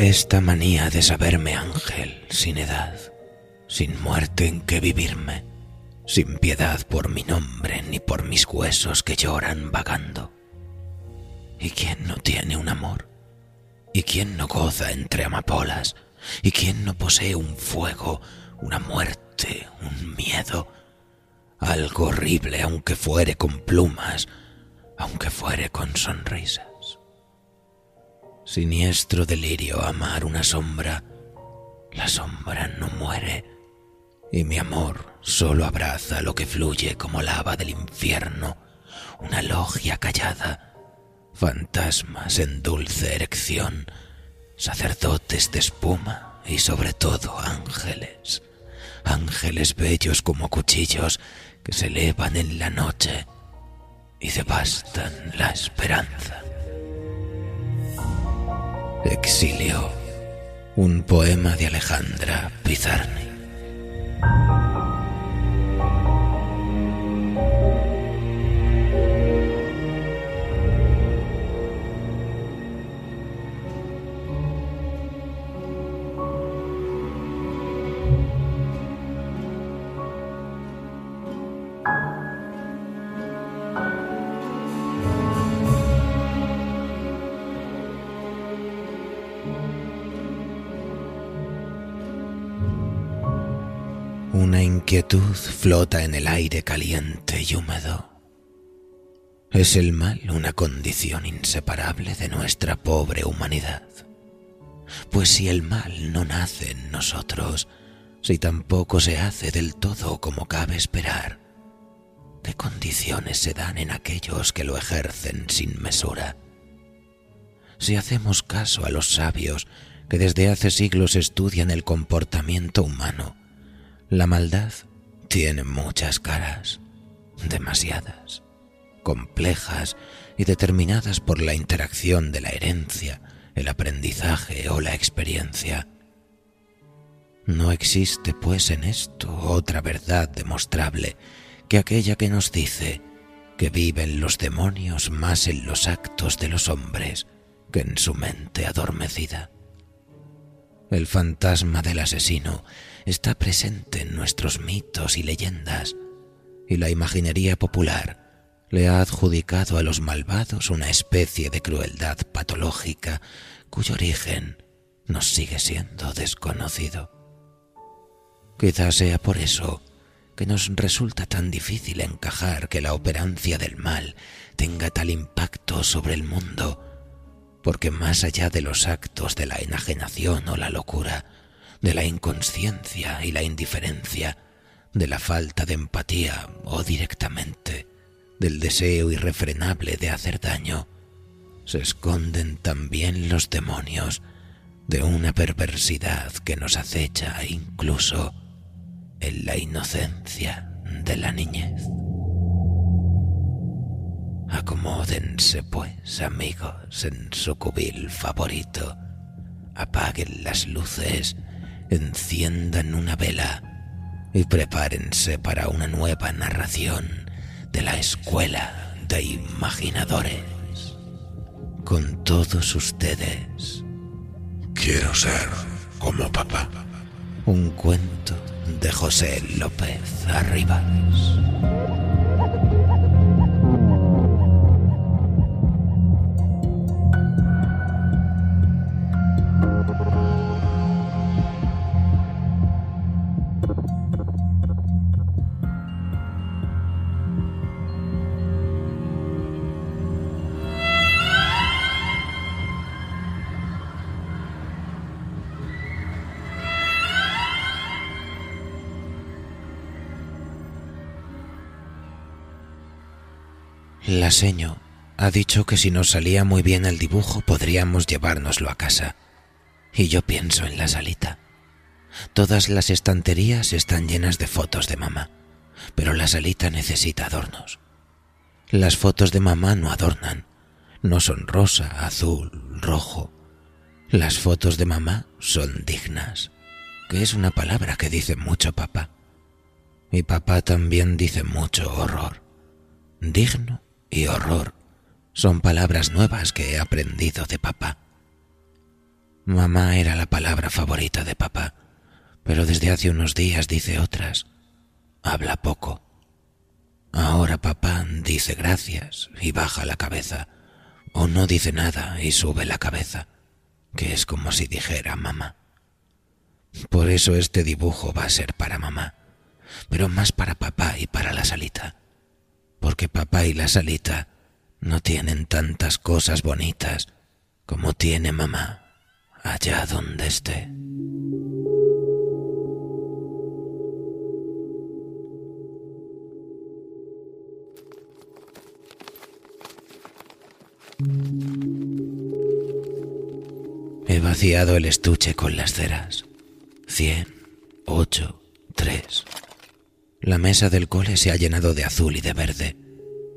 Esta manía de saberme ángel sin edad, sin muerte en que vivirme, sin piedad por mi nombre ni por mis huesos que lloran vagando. ¿Y quién no tiene un amor? ¿Y quién no goza entre amapolas? ¿Y quién no posee un fuego, una muerte, un miedo? Algo horrible aunque fuere con plumas, aunque fuere con sonrisas. Siniestro delirio amar una sombra. La sombra no muere. Y mi amor solo abraza lo que fluye como lava del infierno, una logia callada, fantasmas en dulce erección, sacerdotes de espuma y sobre todo ángeles, ángeles bellos como cuchillos que se elevan en la noche y devastan la esperanza. Exilio, un poema de Alejandra Pizarni. Inquietud flota en el aire caliente y húmedo. ¿Es el mal una condición inseparable de nuestra pobre humanidad? Pues si el mal no nace en nosotros, si tampoco se hace del todo como cabe esperar, ¿qué condiciones se dan en aquellos que lo ejercen sin mesura? Si hacemos caso a los sabios que desde hace siglos estudian el comportamiento humano, la maldad tiene muchas caras, demasiadas, complejas y determinadas por la interacción de la herencia, el aprendizaje o la experiencia. No existe, pues, en esto otra verdad demostrable que aquella que nos dice que viven los demonios más en los actos de los hombres que en su mente adormecida. El fantasma del asesino está presente en nuestros mitos y leyendas, y la imaginería popular le ha adjudicado a los malvados una especie de crueldad patológica cuyo origen nos sigue siendo desconocido. Quizás sea por eso que nos resulta tan difícil encajar que la operancia del mal tenga tal impacto sobre el mundo, porque más allá de los actos de la enajenación o la locura, de la inconsciencia y la indiferencia, de la falta de empatía o directamente del deseo irrefrenable de hacer daño, se esconden también los demonios de una perversidad que nos acecha incluso en la inocencia de la niñez. Acomódense, pues, amigos, en su cubil favorito. Apaguen las luces, enciendan una vela y prepárense para una nueva narración de la escuela de imaginadores. Con todos ustedes, Quiero ser como papá. un cuento de José López Arribas. La seño Ha dicho que si nos salía muy bien el dibujo podríamos llevárnoslo a casa. Y yo pienso en la salita. Todas las estanterías están llenas de fotos de mamá, pero la salita necesita adornos. Las fotos de mamá no adornan, no son rosa, azul, rojo. Las fotos de mamá son dignas, que es una palabra que dice mucho papá. Mi papá también dice mucho horror. Digno y horror son palabras nuevas que he aprendido de papá. Mamá era la palabra favorita de papá pero desde hace unos días dice otras. Habla poco. Ahora papá dice gracias y baja la cabeza, o no dice nada y sube la cabeza, que es como si dijera mamá. Por eso este dibujo va a ser para mamá, pero más para papá y para la salita, porque papá y la salita no tienen tantas cosas bonitas como tiene mamá allá donde esté. He vaciado el estuche con las ceras. Cien, ocho, tres. La mesa del cole se ha llenado de azul y de verde,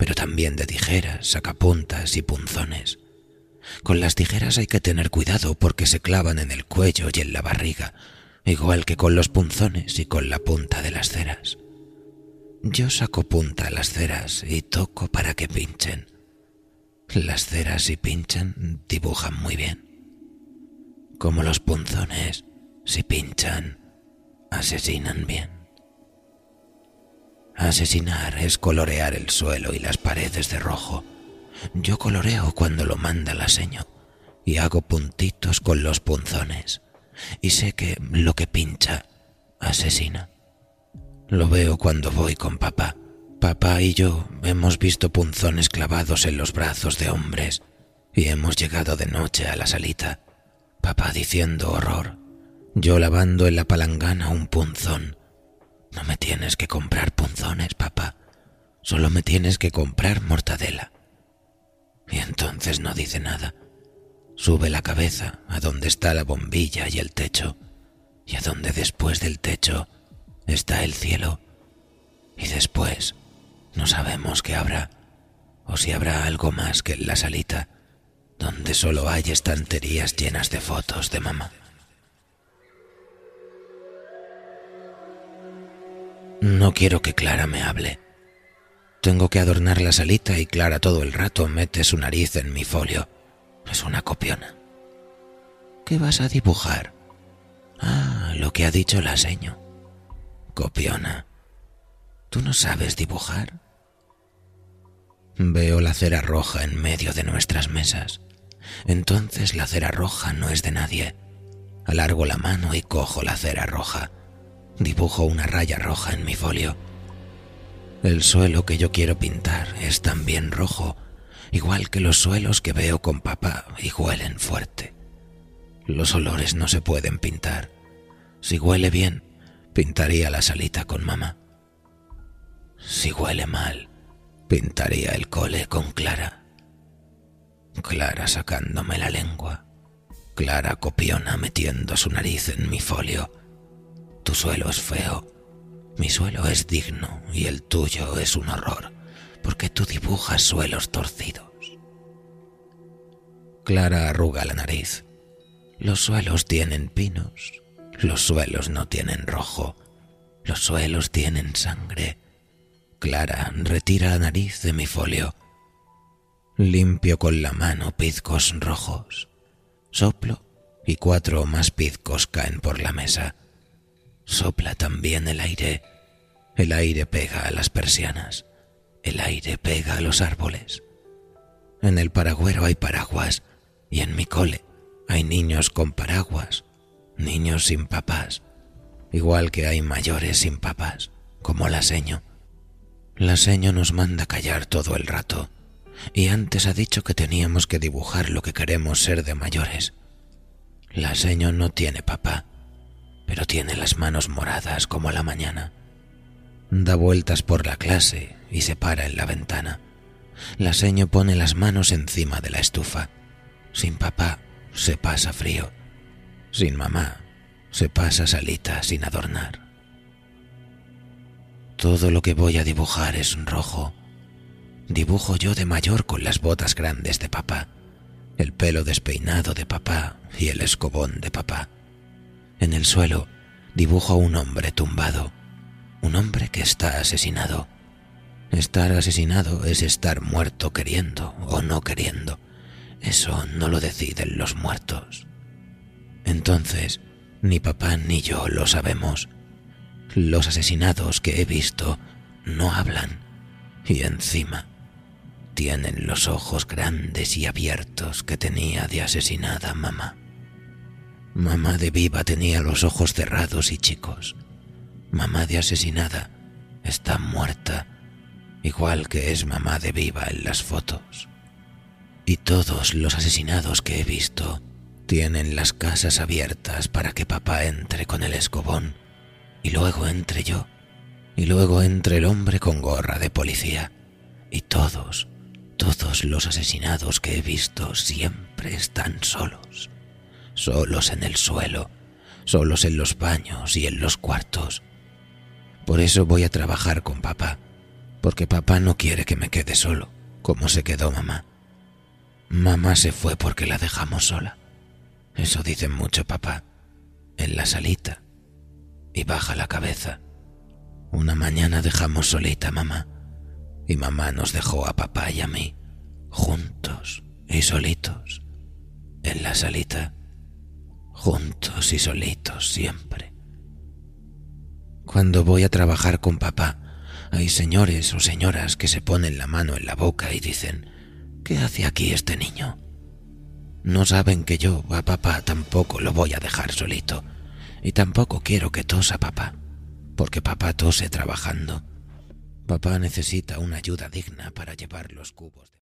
pero también de tijeras, sacapuntas y punzones. Con las tijeras hay que tener cuidado porque se clavan en el cuello y en la barriga, igual que con los punzones y con la punta de las ceras. Yo saco punta a las ceras y toco para que pinchen. Las ceras si pinchan dibujan muy bien. Como los punzones, si pinchan, asesinan bien. Asesinar es colorear el suelo y las paredes de rojo. Yo coloreo cuando lo manda la seño y hago puntitos con los punzones. Y sé que lo que pincha asesina. Lo veo cuando voy con papá Papá y yo hemos visto punzones clavados en los brazos de hombres y hemos llegado de noche a la salita. Papá diciendo horror, yo lavando en la palangana un punzón. No me tienes que comprar punzones, papá, solo me tienes que comprar mortadela. Y entonces no dice nada. Sube la cabeza a donde está la bombilla y el techo, y a donde después del techo está el cielo, y después no sabemos qué habrá, o si habrá algo más que en la salita, donde solo hay estanterías llenas de fotos de mamá. No quiero que Clara me hable. Tengo que adornar la salita y Clara todo el rato mete su nariz en mi folio. Es una copiona. ¿Qué vas a dibujar? Ah, lo que ha dicho la seño. Copiona. ¿Tú no sabes dibujar? Veo la cera roja en medio de nuestras mesas. Entonces la cera roja no es de nadie. Alargo la mano y cojo la cera roja. Dibujo una raya roja en mi folio. El suelo que yo quiero pintar es también rojo, igual que los suelos que veo con papá y huelen fuerte. Los olores no se pueden pintar. Si huele bien, pintaría la salita con mamá. Si huele mal, pintaría el cole con Clara. Clara sacándome la lengua. Clara copiona metiendo su nariz en mi folio. Tu suelo es feo, mi suelo es digno y el tuyo es un horror, porque tú dibujas suelos torcidos. Clara arruga la nariz. Los suelos tienen pinos, los suelos no tienen rojo, los suelos tienen sangre, Clara retira la nariz de mi folio. Limpio con la mano pizcos rojos. Soplo y cuatro más pizcos caen por la mesa. Sopla también el aire. El aire pega a las persianas. El aire pega a los árboles. En el paragüero hay paraguas y en mi cole hay niños con paraguas, niños sin papás, igual que hay mayores sin papás, como la seño. La seño nos manda callar todo el rato, y antes ha dicho que teníamos que dibujar lo que queremos ser de mayores. La seño no tiene papá, tiene las manos moradas como la mañana. Da vueltas por la clase y se para en la ventana. La seño pone las manos encima de la estufa. Sin papá se pasa frío. Sin mamá se pasa salita sin adornar. Todo lo que voy a dibujar es rojo. Dibujo yo de mayor con las botas grandes de papá, el pelo despeinado de papá y el escobón de papá. En el suelo dibujo a un hombre tumbado, un hombre que está asesinado. Estar asesinado es estar muerto queriendo o no queriendo. Eso no lo deciden los muertos. Entonces, ni papá ni yo lo sabemos. Los asesinados que he visto no hablan y encima tienen los ojos grandes y abiertos que tenía de asesinada mamá. Mamá de viva tenía los ojos cerrados y chicos. Mamá de asesinada está muerta, igual que es mamá de viva en las fotos. Y todos los asesinados que he visto tienen las casas abiertas para que papá entre con el escobón y luego entre yo, y luego entre el hombre con gorra de policía, y todos, todos los asesinados que he visto siempre están solos, solos en el suelo, solos en los baños y en los cuartos. Por eso voy a trabajar con papá, porque papá no quiere que me quede solo, como se quedó mamá. Mamá se fue porque la dejamos sola. Eso dice mucho papá, en la salita, y baja la cabeza. Una mañana dejamos solita a mamá y mamá nos dejó a papá y a mí, juntos y solitos, en la salita, juntos y solitos siempre. Cuando voy a trabajar con papá, hay señores o señoras que se ponen la mano en la boca y dicen, ¿qué hace aquí este niño? No saben que yo a papá tampoco lo voy a dejar solito y tampoco quiero que tosa papá, porque papá tose trabajando. Papá necesita una ayuda digna para llevar los cubos.